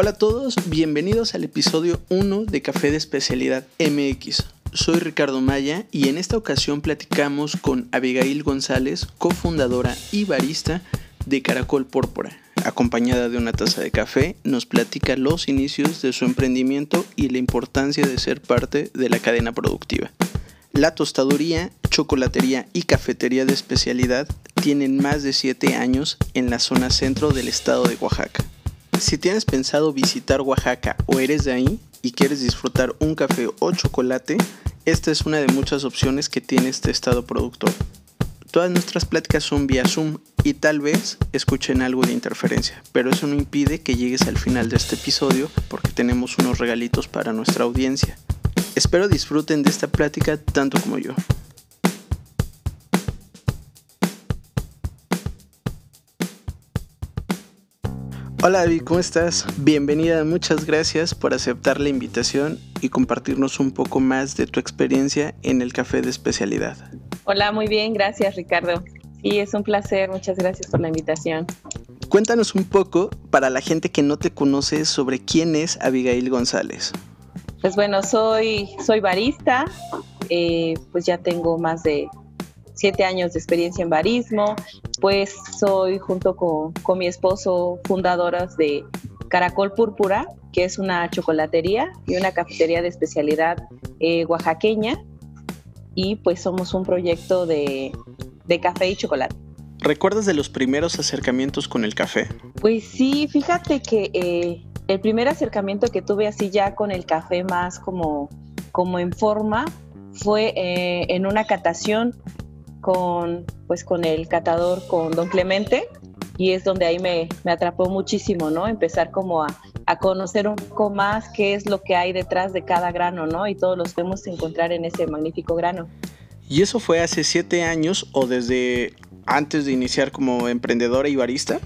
Hola a todos, bienvenidos al episodio 1 de Café de Especialidad MX. Soy Ricardo Maya y en esta ocasión platicamos con Abigail González, cofundadora y barista de Caracol Púrpura. Acompañada de una taza de café, nos platica los inicios de su emprendimiento y la importancia de ser parte de la cadena productiva. La tostaduría, chocolatería y cafetería de especialidad tienen más de 7 años en la zona centro del estado de Oaxaca. Si tienes pensado visitar Oaxaca o eres de ahí y quieres disfrutar un café o chocolate, esta es una de muchas opciones que tiene este estado productor. Todas nuestras pláticas son vía Zoom y tal vez escuchen algo de interferencia, pero eso no impide que llegues al final de este episodio porque tenemos unos regalitos para nuestra audiencia. Espero disfruten de esta plática tanto como yo. Hola David, ¿cómo estás? Bienvenida, muchas gracias por aceptar la invitación y compartirnos un poco más de tu experiencia en el café de especialidad. Hola, muy bien, gracias Ricardo. Sí, es un placer, muchas gracias por la invitación. Cuéntanos un poco, para la gente que no te conoce, sobre quién es Abigail González. Pues bueno, soy, soy barista, eh, pues ya tengo más de siete años de experiencia en barismo, pues soy junto con, con mi esposo fundadoras de Caracol Púrpura, que es una chocolatería y una cafetería de especialidad eh, oaxaqueña, y pues somos un proyecto de, de café y chocolate. ¿Recuerdas de los primeros acercamientos con el café? Pues sí, fíjate que eh, el primer acercamiento que tuve así ya con el café más como, como en forma fue eh, en una catación con, pues, con el catador, con don Clemente, y es donde ahí me, me atrapó muchísimo, ¿no? Empezar como a, a, conocer un poco más qué es lo que hay detrás de cada grano, ¿no? Y todos los podemos encontrar en ese magnífico grano. ¿Y eso fue hace siete años o desde antes de iniciar como emprendedora y barista?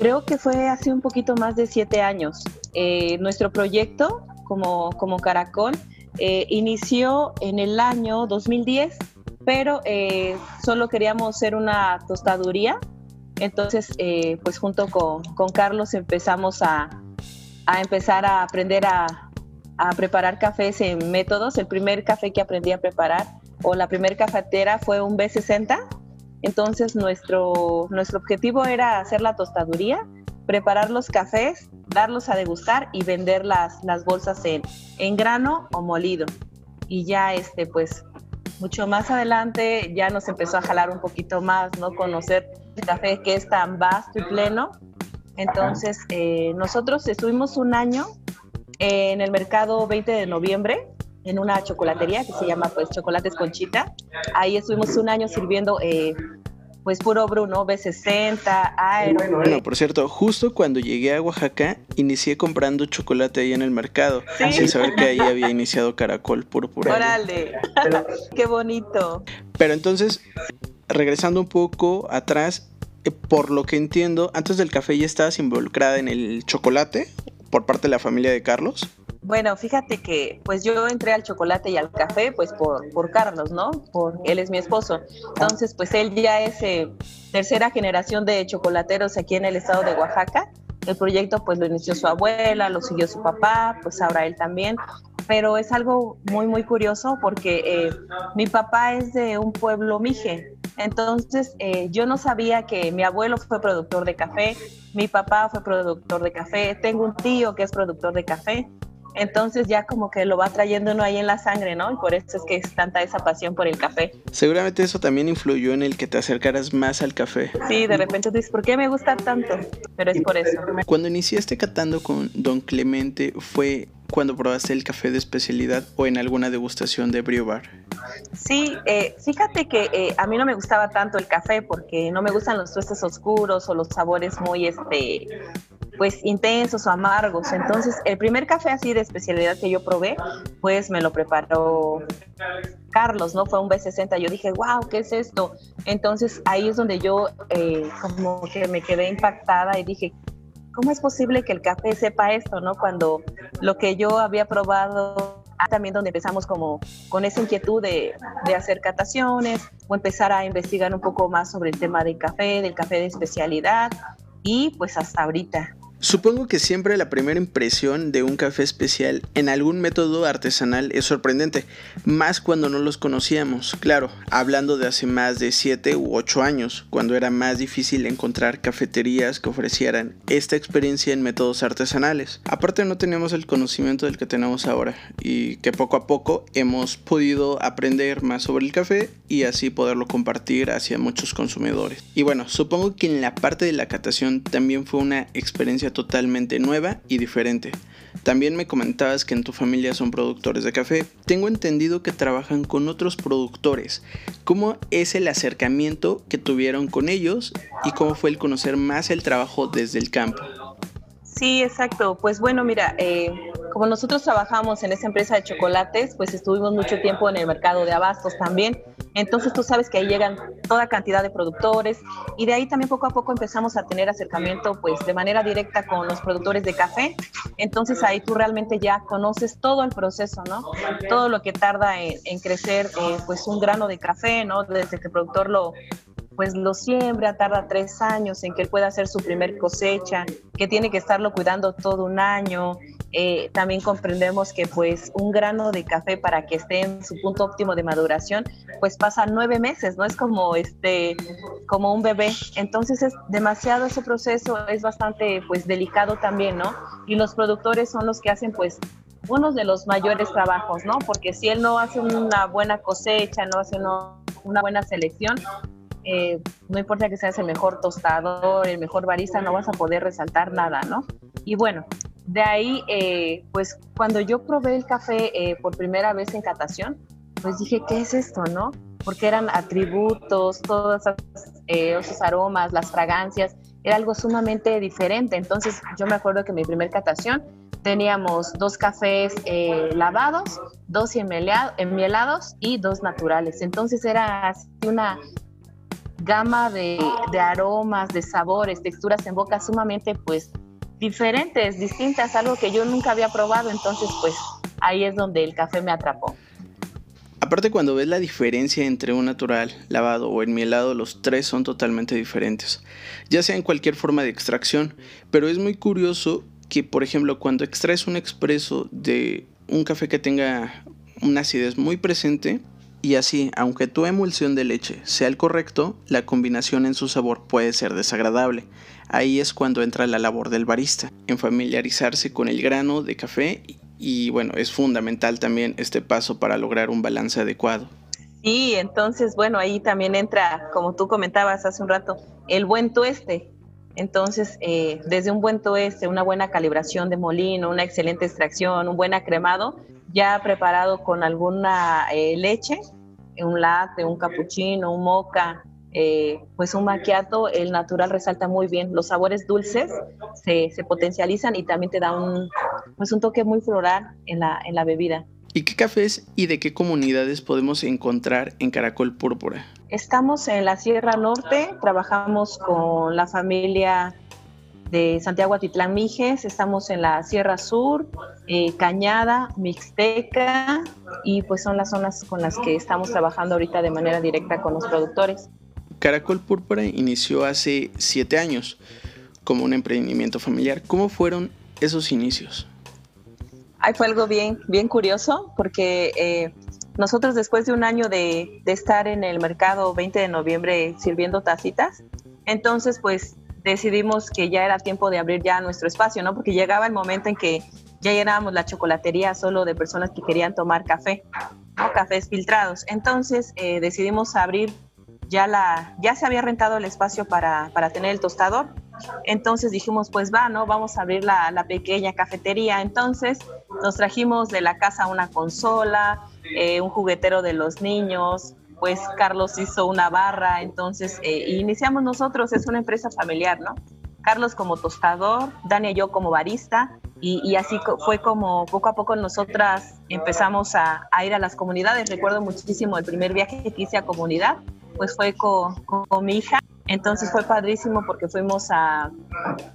Creo que fue hace un poquito más de siete años. Eh, nuestro proyecto como, como Caracol eh, inició en el año 2010 pero eh, solo queríamos ser una tostaduría. Entonces, eh, pues junto con, con, Carlos empezamos a, a empezar a aprender a, a, preparar cafés en métodos. El primer café que aprendí a preparar o la primera cafetera fue un B60. Entonces, nuestro, nuestro objetivo era hacer la tostaduría, preparar los cafés, darlos a degustar y vender las, las bolsas en, en grano o molido. Y ya, este, pues, mucho más adelante ya nos empezó a jalar un poquito más, ¿no? Conocer el café que es tan vasto y pleno. Entonces, eh, nosotros estuvimos un año en el mercado 20 de noviembre en una chocolatería que se llama pues Chocolates Conchita. Ahí estuvimos un año sirviendo eh, pues puro Bruno, B60, Aero. Bueno, por cierto, justo cuando llegué a Oaxaca, inicié comprando chocolate ahí en el mercado, sin saber que ahí había iniciado Caracol Púrpura. Órale, qué bonito. Pero entonces, regresando un poco atrás, eh, por lo que entiendo, antes del café ya estabas involucrada en el chocolate por parte de la familia de Carlos. Bueno, fíjate que pues yo entré al chocolate y al café pues por, por Carlos, ¿no? Por, él es mi esposo. Entonces pues él ya es eh, tercera generación de chocolateros aquí en el estado de Oaxaca. El proyecto pues lo inició su abuela, lo siguió su papá, pues ahora él también. Pero es algo muy, muy curioso porque eh, mi papá es de un pueblo mije. Entonces eh, yo no sabía que mi abuelo fue productor de café, mi papá fue productor de café, tengo un tío que es productor de café entonces ya como que lo va trayendo uno ahí en la sangre, ¿no? Y por eso es que es tanta esa pasión por el café. Seguramente eso también influyó en el que te acercaras más al café. Sí, de repente dices, ¿por qué me gusta tanto? Pero es por eso. Cuando iniciaste catando con Don Clemente, ¿fue cuando probaste el café de especialidad o en alguna degustación de Brio Bar? Sí, eh, fíjate que eh, a mí no me gustaba tanto el café porque no me gustan los tuestes oscuros o los sabores muy, este, pues intensos o amargos. Entonces, el primer café así de especialidad que yo probé, pues me lo preparó Carlos, ¿no? Fue un B60. Yo dije, wow, ¿qué es esto? Entonces, ahí es donde yo eh, como que me quedé impactada y dije, ¿cómo es posible que el café sepa esto, no? Cuando lo que yo había probado también donde empezamos como con esa inquietud de, de, hacer cataciones o empezar a investigar un poco más sobre el tema del café, del café de especialidad y pues hasta ahorita Supongo que siempre la primera impresión de un café especial en algún método artesanal es sorprendente, más cuando no los conocíamos, claro, hablando de hace más de 7 u 8 años, cuando era más difícil encontrar cafeterías que ofrecieran esta experiencia en métodos artesanales. Aparte no teníamos el conocimiento del que tenemos ahora y que poco a poco hemos podido aprender más sobre el café y así poderlo compartir hacia muchos consumidores. Y bueno, supongo que en la parte de la catación también fue una experiencia totalmente nueva y diferente. También me comentabas que en tu familia son productores de café. Tengo entendido que trabajan con otros productores. ¿Cómo es el acercamiento que tuvieron con ellos y cómo fue el conocer más el trabajo desde el campo? Sí, exacto. Pues bueno, mira, eh, como nosotros trabajamos en esa empresa de chocolates, pues estuvimos mucho tiempo en el mercado de abastos también. Entonces tú sabes que ahí llegan toda cantidad de productores y de ahí también poco a poco empezamos a tener acercamiento pues de manera directa con los productores de café. Entonces ahí tú realmente ya conoces todo el proceso, ¿no? Todo lo que tarda en, crecer eh, pues un grano de café, ¿no? Desde que el productor lo, pues lo siembra, tarda tres años en que él pueda hacer su primer cosecha, que tiene que estarlo cuidando todo un año. Eh, también comprendemos que pues un grano de café para que esté en su punto óptimo de maduración, pues pasa nueve meses, ¿no? Es como, este, como un bebé. Entonces es demasiado ese proceso, es bastante pues delicado también, ¿no? Y los productores son los que hacen pues uno de los mayores trabajos, ¿no? Porque si él no hace una buena cosecha, no hace una buena selección, eh, no importa que seas el mejor tostador, el mejor barista, no vas a poder resaltar nada, ¿no? Y bueno, de ahí, eh, pues cuando yo probé el café eh, por primera vez en catación, pues dije, ¿qué es esto, no? Porque eran atributos, todos esos aromas, las fragancias, era algo sumamente diferente. Entonces yo me acuerdo que mi primer catación teníamos dos cafés lavados, dos enmielados y dos naturales. Entonces era así una gama de, aromas, de sabores, texturas en boca sumamente pues diferentes, distintas, algo que yo nunca había probado, entonces pues ahí es donde el café me atrapó. Aparte cuando ves la diferencia entre un natural, lavado o enmielado, los tres son totalmente diferentes, ya sea en cualquier forma de extracción, pero es muy curioso que por ejemplo cuando extraes un expreso de un café que tenga una acidez muy presente, y así, aunque tu emulsión de leche sea el correcto, la combinación en su sabor puede ser desagradable. Ahí es cuando entra la labor del barista, en familiarizarse con el grano de café y bueno, es fundamental también este paso para lograr un balance adecuado. Sí, entonces bueno, ahí también entra, como tú comentabas hace un rato, el buen tueste. Entonces, eh, desde un buen tueste, una buena calibración de molino, una excelente extracción, un buen acremado, ya preparado con alguna eh, leche, un latte, un cappuccino, un moca, eh, pues un maquiato, el natural resalta muy bien. Los sabores dulces se, potencializan y también te da un, pues un toque muy floral en la, en la bebida. ¿Y qué cafés y de qué comunidades podemos encontrar en Caracol Púrpura? Estamos en la Sierra Norte, trabajamos con la familia de Santiago Atitlán Mijes, estamos en la Sierra Sur, eh, Cañada, Mixteca y pues son las zonas con las que estamos trabajando ahorita de manera directa con los productores. Caracol Púrpura inició hace siete años como un emprendimiento familiar. ¿Cómo fueron esos inicios? Ay, fue algo bien, bien curioso porque eh, nosotros después de un año de, de estar en el mercado 20 de noviembre sirviendo tacitas, entonces pues decidimos que ya era tiempo de abrir ya nuestro espacio, ¿no? Porque llegaba el momento en que ya llenábamos la chocolatería solo de personas que querían tomar café, ¿no? Cafés filtrados. Entonces eh, decidimos abrir ya la, ya se había rentado el espacio para, para, tener el tostador. Entonces dijimos, pues va, ¿no? Vamos a abrir la, la pequeña cafetería. Entonces nos trajimos de la casa una consola, eh, un juguetero de los niños, pues Carlos hizo una barra, entonces eh, iniciamos nosotros, es una empresa familiar, ¿no? Carlos como tostador, Dani y yo como barista, y, así fue como poco a poco nosotras empezamos a, ir a las comunidades. Recuerdo muchísimo el primer viaje que hice a comunidad, pues fue con, mi hija, entonces fue padrísimo porque fuimos a,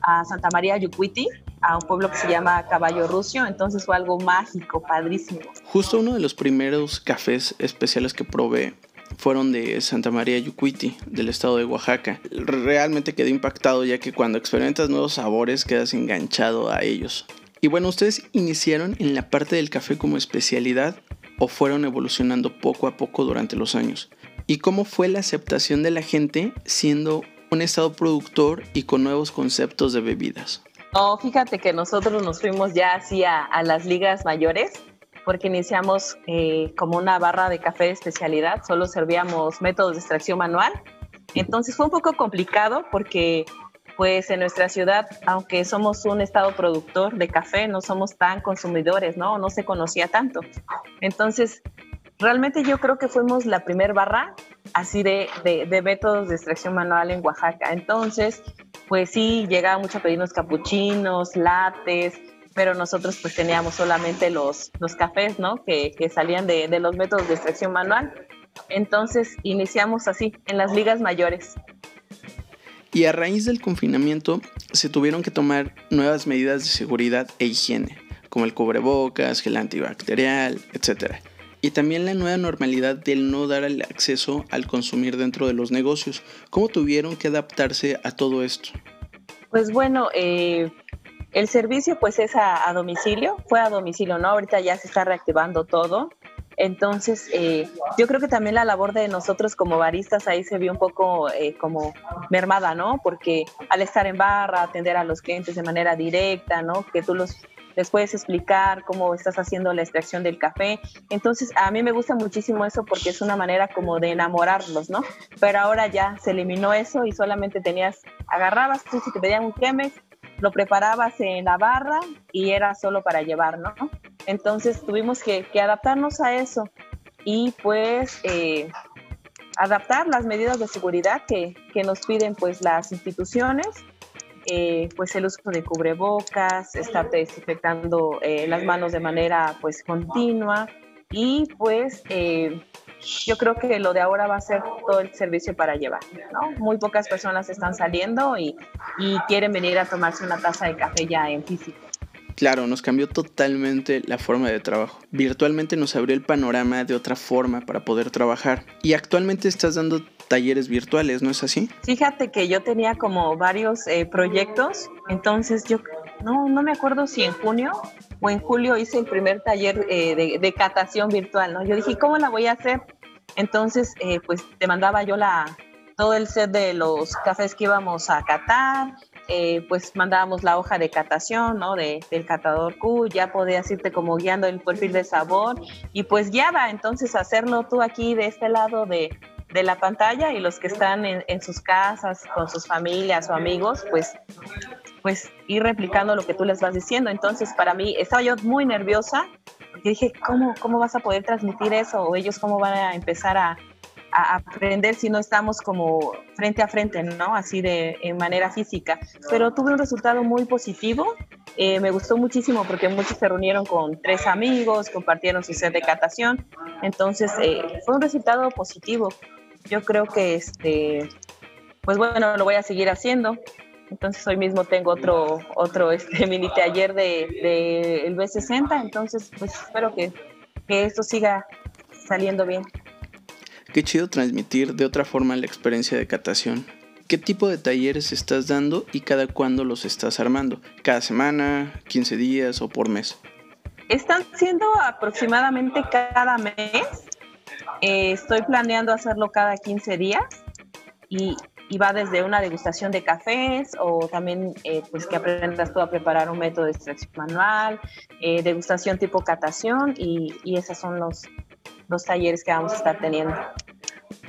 a Santa María Yucuiti, a un pueblo que se llama Caballo Rucio, entonces fue algo mágico, padrísimo. Justo uno de los primeros cafés especiales que probé fueron de Santa María Yucuiti, del estado de Oaxaca. Realmente quedé impactado ya que cuando experimentas nuevos sabores quedas enganchado a ellos. Y bueno, ¿ustedes iniciaron en la parte del café como especialidad o fueron evolucionando poco a poco durante los años? ¿Y cómo fue la aceptación de la gente siendo un estado productor y con nuevos conceptos de bebidas? No, fíjate que nosotros nos fuimos ya así a, las ligas mayores porque iniciamos eh, como una barra de café de especialidad, solo servíamos métodos de extracción manual. Entonces fue un poco complicado porque pues en nuestra ciudad, aunque somos un estado productor de café, no somos tan consumidores, ¿no? No se conocía tanto. Entonces, realmente yo creo que fuimos la primer barra así de, de, métodos de extracción manual en Oaxaca. Entonces, pues sí, llegaba mucho a pedirnos capuchinos, lates, pero nosotros pues teníamos solamente los, los cafés, ¿no? Que, que salían de, de los métodos de extracción manual. Entonces iniciamos así, en las ligas mayores. Y a raíz del confinamiento se tuvieron que tomar nuevas medidas de seguridad e higiene, como el cubrebocas, gel antibacterial, etc. Y también la nueva normalidad del no dar el acceso al consumir dentro de los negocios. ¿Cómo tuvieron que adaptarse a todo esto? Pues bueno, eh, el servicio pues es a, a, domicilio, fue a domicilio, ¿no? Ahorita ya se está reactivando todo. Entonces, eh, yo creo que también la labor de nosotros como baristas ahí se vio un poco eh, como mermada, ¿no? Porque al estar en barra, atender a los clientes de manera directa, ¿no? Que tú los, les puedes explicar cómo estás haciendo la extracción del café. Entonces, a mí me gusta muchísimo eso porque es una manera como de enamorarlos, ¿no? Pero ahora ya se eliminó eso y solamente tenías, agarrabas tú si te pedían un Chemex, lo preparabas en la barra y era solo para llevar, ¿no? Entonces tuvimos que, adaptarnos a eso y pues eh, adaptar las medidas de seguridad que, nos piden pues las instituciones, eh, pues el uso de cubrebocas, estar desinfectando eh, las manos de manera pues continua y pues yo creo que lo de ahora va a ser todo el servicio para llevar, ¿no? Muy pocas personas están saliendo y, y quieren venir a tomarse una taza de café ya en físico. Claro, nos cambió totalmente la forma de trabajo. Virtualmente nos abrió el panorama de otra forma para poder trabajar. Y actualmente estás dando talleres virtuales, ¿no es así? Fíjate que yo tenía como varios eh, proyectos, entonces yo no, no me acuerdo si en junio o en julio hice el primer taller eh, de, de, catación virtual, ¿no? Yo dije, ¿cómo la voy a hacer? Entonces, eh, pues te mandaba yo la, todo el set de los cafés que íbamos a catar, eh, pues mandábamos la hoja de catación, ¿no? De, del catador Q, ya podías irte como guiando el perfil de sabor y pues guiaba, entonces hacerlo tú aquí de este lado de, de la pantalla y los que están en, sus casas con sus familias o amigos, pues, pues ir replicando lo que tú les vas diciendo. Entonces para mí estaba yo muy nerviosa porque dije, ¿cómo, cómo vas a poder transmitir eso? O ellos cómo van a empezar a, a aprender si no estamos como frente a frente, ¿no? Así de en manera física. Pero tuve un resultado muy positivo. Eh, me gustó muchísimo porque muchos se reunieron con tres amigos, compartieron su set de catación. Entonces, eh, fue un resultado positivo. Yo creo que, este, pues bueno, lo voy a seguir haciendo. Entonces hoy mismo tengo otro, otro este, mini taller de, de el B60. Entonces, pues espero que, que esto siga saliendo bien. Qué chido transmitir de otra forma la experiencia de catación. ¿Qué tipo de talleres estás dando y cada cuándo los estás armando? ¿Cada semana, 15 días o por mes? Están siendo aproximadamente cada mes. Eh, estoy planeando hacerlo cada 15 días y, va desde una degustación de cafés o también eh, pues que aprendas tú a preparar un método de extracción manual, eh, degustación tipo catación y, y esos son los, los talleres que vamos a estar teniendo.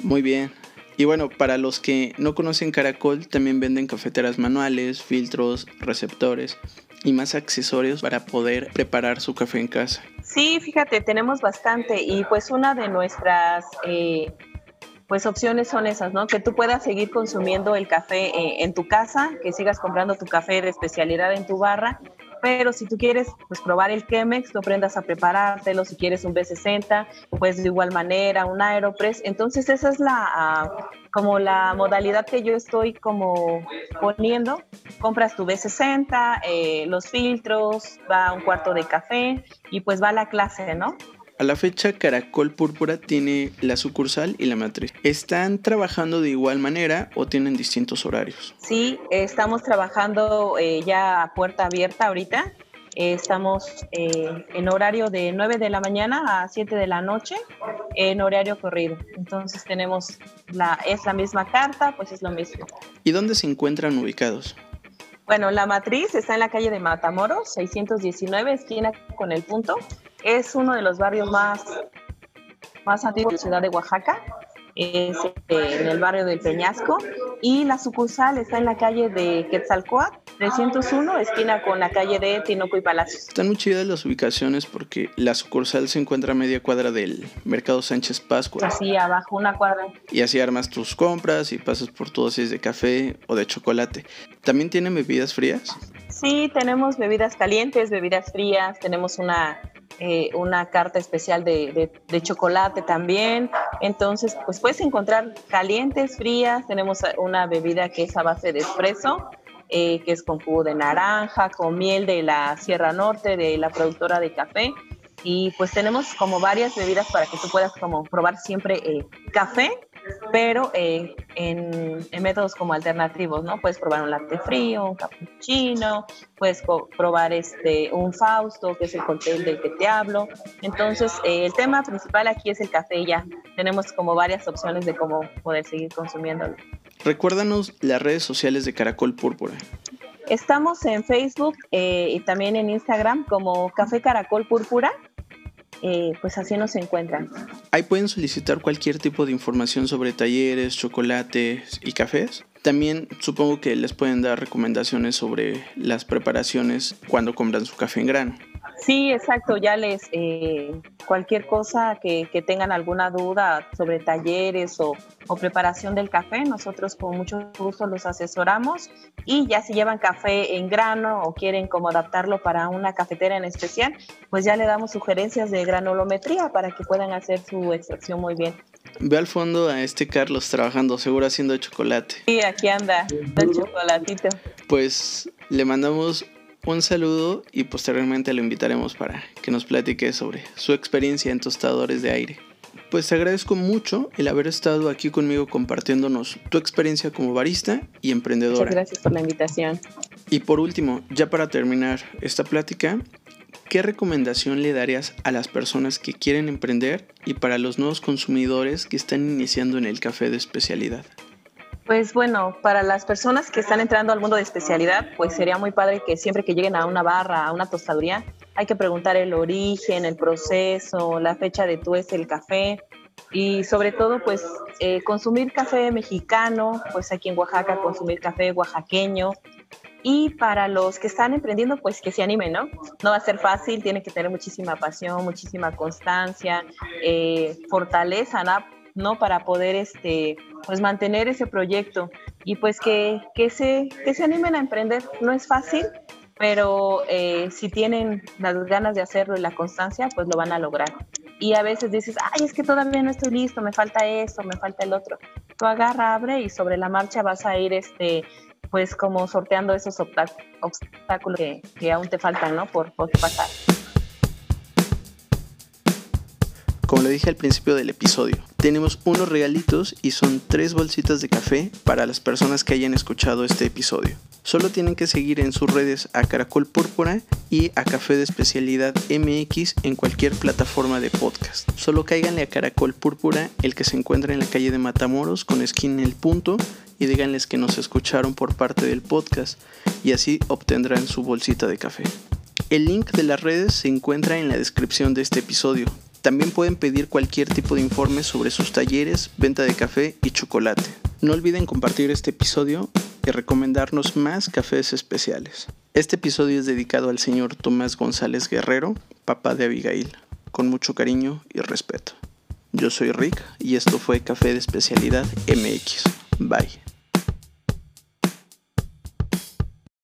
Muy bien. Y bueno, para los que no conocen Caracol, también venden cafeteras manuales, filtros, receptores y más accesorios para poder preparar su café en casa. Sí, fíjate, tenemos bastante y pues una de nuestras eh, pues opciones son esas, ¿no? Que tú puedas seguir consumiendo el café eh, en tu casa, que sigas comprando tu café de especialidad en tu barra pero si tú quieres pues, probar el Chemex, tú aprendas a preparártelo, si quieres un B60, pues de igual manera, un Aeropress. Entonces esa es la, ah, como la modalidad que yo estoy como poniendo. Compras tu B60, eh, los filtros, va un cuarto de café y pues va la clase, ¿no? A la fecha, Caracol Púrpura tiene la sucursal y la matriz. ¿Están trabajando de igual manera o tienen distintos horarios? Sí, estamos trabajando eh, ya a puerta abierta ahorita. Eh, estamos eh, en horario de 9 de la mañana a 7 de la noche, en horario corrido. Entonces tenemos la, es la misma carta, pues es lo mismo. ¿Y dónde se encuentran ubicados? Bueno, la matriz está en la calle de Matamoros, 619, esquina con el punto. Es uno de los barrios más, más antiguos de la ciudad de Oaxaca es este, en el barrio del Peñasco y la sucursal está en la calle de Quetzalcoatl, 301, esquina con la calle de Tinoco y Palacios. Están muy chidas las ubicaciones porque la sucursal se encuentra a media cuadra del Mercado Sánchez Pascua. Así, abajo, una cuadra. Y así armas tus compras y pasas por todo si es de café o de chocolate. ¿También tienen bebidas frías? Sí, tenemos bebidas calientes, bebidas frías, tenemos una eh, una carta especial de, chocolate también. Entonces, pues puedes encontrar calientes, frías. Tenemos una bebida que es a base de espresso, eh, que es con jugo de naranja, con miel de la Sierra Norte, de la productora de café. Y pues tenemos como varias bebidas para que tú puedas como probar siempre eh, café pero eh, en, métodos como alternativos, ¿no? Puedes probar un latte frío, un cappuccino, puedes probar este, un Fausto, que es el cóctel del que te hablo. Entonces, eh, el tema principal aquí es el café ya. Tenemos como varias opciones de cómo poder seguir consumiéndolo. Recuérdanos las redes sociales de Caracol Púrpura. Estamos en Facebook eh, y también en Instagram como Café Caracol Púrpura. Eh, pues así nos encuentran. Ahí pueden solicitar cualquier tipo de información sobre talleres, chocolates y cafés. También supongo que les pueden dar recomendaciones sobre las preparaciones cuando compran su café en grano. Sí, exacto. Ya les, eh, cualquier cosa que, tengan alguna duda sobre talleres o, preparación del café, nosotros con mucho gusto los asesoramos. Y ya si llevan café en grano o quieren como adaptarlo para una cafetera en especial, pues ya le damos sugerencias de granulometría para que puedan hacer su extracción muy bien. Ve al fondo a este Carlos trabajando, seguro haciendo chocolate. Sí, aquí anda, el chocolatito. Pues le mandamos un saludo y posteriormente lo invitaremos para que nos platique sobre su experiencia en tostadores de aire. Pues te agradezco mucho el haber estado aquí conmigo compartiéndonos tu experiencia como barista y emprendedora. Muchas gracias por la invitación. Y por último, ya para terminar esta plática, ¿qué recomendación le darías a las personas que quieren emprender y para los nuevos consumidores que están iniciando en el café de especialidad? Pues bueno, para las personas que están entrando al mundo de especialidad, pues sería muy padre que siempre que lleguen a una barra, a una tostaduría, hay que preguntar el origen, el proceso, la fecha de tueste el café y sobre todo pues eh, consumir café mexicano, pues aquí en Oaxaca consumir café oaxaqueño y para los que están emprendiendo pues que se animen, ¿no? No va a ser fácil, tiene que tener muchísima pasión, muchísima constancia, eh, fortaleza, ¿no? ¿No? Para poder este, pues mantener ese proyecto y pues que, que, se, que se animen a emprender. No es fácil, pero eh, si tienen las ganas de hacerlo y la constancia, pues lo van a lograr. Y a veces dices, ay, es que todavía no estoy listo, me falta esto, me falta el otro. Tú agarra, abre y sobre la marcha vas a ir, este, pues como sorteando esos obstáculos que, que aún te faltan, ¿no? Por, por pasar. Como le dije al principio del episodio, tenemos unos regalitos y son tres bolsitas de café para las personas que hayan escuchado este episodio. Solo tienen que seguir en sus redes a Caracol Púrpura y a Café de Especialidad MX en cualquier plataforma de podcast. Solo cáiganle a Caracol Púrpura, el que se encuentra en la calle de Matamoros con esquina el punto, y díganles que nos escucharon por parte del podcast y así obtendrán su bolsita de café. El link de las redes se encuentra en la descripción de este episodio. También pueden pedir cualquier tipo de informe sobre sus talleres, venta de café y chocolate. No olviden compartir este episodio y recomendarnos más cafés especiales. Este episodio es dedicado al señor Tomás González Guerrero, papá de Abigail, con mucho cariño y respeto. Yo soy Rick y esto fue Café de Especialidad MX. Bye.